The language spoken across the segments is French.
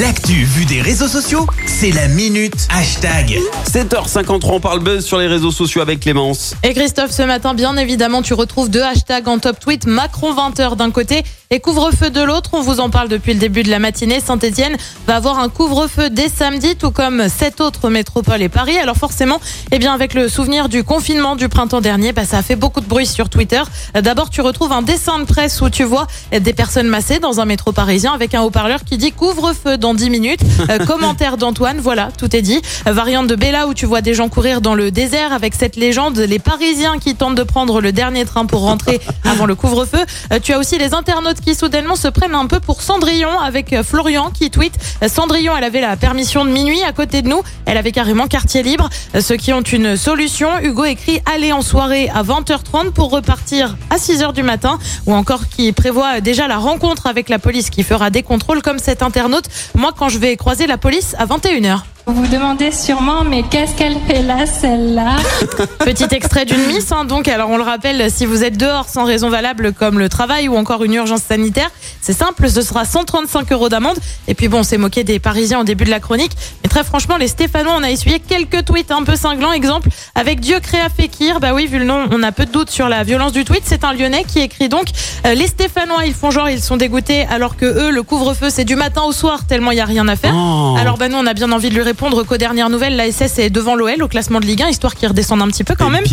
L'actu vue des réseaux sociaux, c'est la minute hashtag. 7h53, on parle buzz sur les réseaux sociaux avec Clémence. Et Christophe, ce matin, bien évidemment, tu retrouves deux hashtags en top tweet. Macron 20h d'un côté et couvre-feu de l'autre. On vous en parle depuis le début de la matinée. Saint-Etienne va avoir un couvre-feu dès samedi, tout comme sept autres métropoles et Paris. Alors forcément, eh bien, avec le souvenir du confinement du printemps dernier, bah, ça a fait beaucoup de bruit sur Twitter. D'abord, tu retrouves un dessin de presse où tu vois des personnes massées dans un métro parisien avec un haut-parleur qui dit couvre-feu dans 10 minutes. Euh, commentaire d'Antoine, voilà, tout est dit. Euh, variante de Bella où tu vois des gens courir dans le désert avec cette légende, les Parisiens qui tentent de prendre le dernier train pour rentrer avant le couvre-feu. Euh, tu as aussi les internautes qui soudainement se prennent un peu pour Cendrillon avec euh, Florian qui tweet Cendrillon, elle avait la permission de minuit à côté de nous, elle avait carrément quartier libre. Ceux qui ont une solution, Hugo écrit aller en soirée à 20h30 pour repartir à 6h du matin ou encore qui prévoit déjà la rencontre avec la police qui fera des contrôles comme cet internaute. Moi quand je vais croiser la police à 21h. Vous vous demandez sûrement, mais qu'est-ce qu'elle fait là, celle-là Petit extrait d'une miss, hein, donc. Alors, on le rappelle, si vous êtes dehors sans raison valable, comme le travail ou encore une urgence sanitaire, c'est simple, ce sera 135 euros d'amende. Et puis bon, on s'est moqué des Parisiens au début de la chronique. Mais très franchement, les Stéphanois, on a essuyé quelques tweets un peu cinglants. Exemple, avec Dieu créa Fekir. Bah oui, vu le nom, on a peu de doutes sur la violence du tweet. C'est un Lyonnais qui écrit donc, euh, les Stéphanois, ils font genre, ils sont dégoûtés, alors que eux, le couvre-feu, c'est du matin au soir, tellement il y a rien à faire. Oh. Alors bah nous, on a bien envie de lui répondre qu'aux dernières nouvelles, la SS est devant l'OL au classement de Ligue 1, histoire qu'il redescende un petit peu quand même.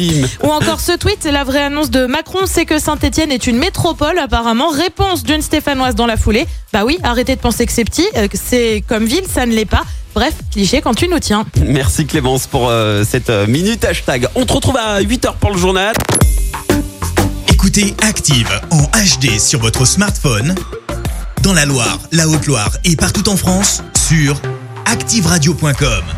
Ou encore ce tweet, la vraie annonce de Macron, c'est que Saint-Etienne est une métropole apparemment. Réponse d'une Stéphanoise dans la foulée. Bah oui, arrêtez de penser que c'est petit, euh, que c'est comme ville, ça ne l'est pas. Bref, cliché quand tu nous tiens. Merci Clémence pour euh, cette euh, minute hashtag. On te retrouve à 8h pour le journal. Écoutez Active en HD sur votre smartphone, dans la Loire, la Haute-Loire et partout en France, sur activeradio.com.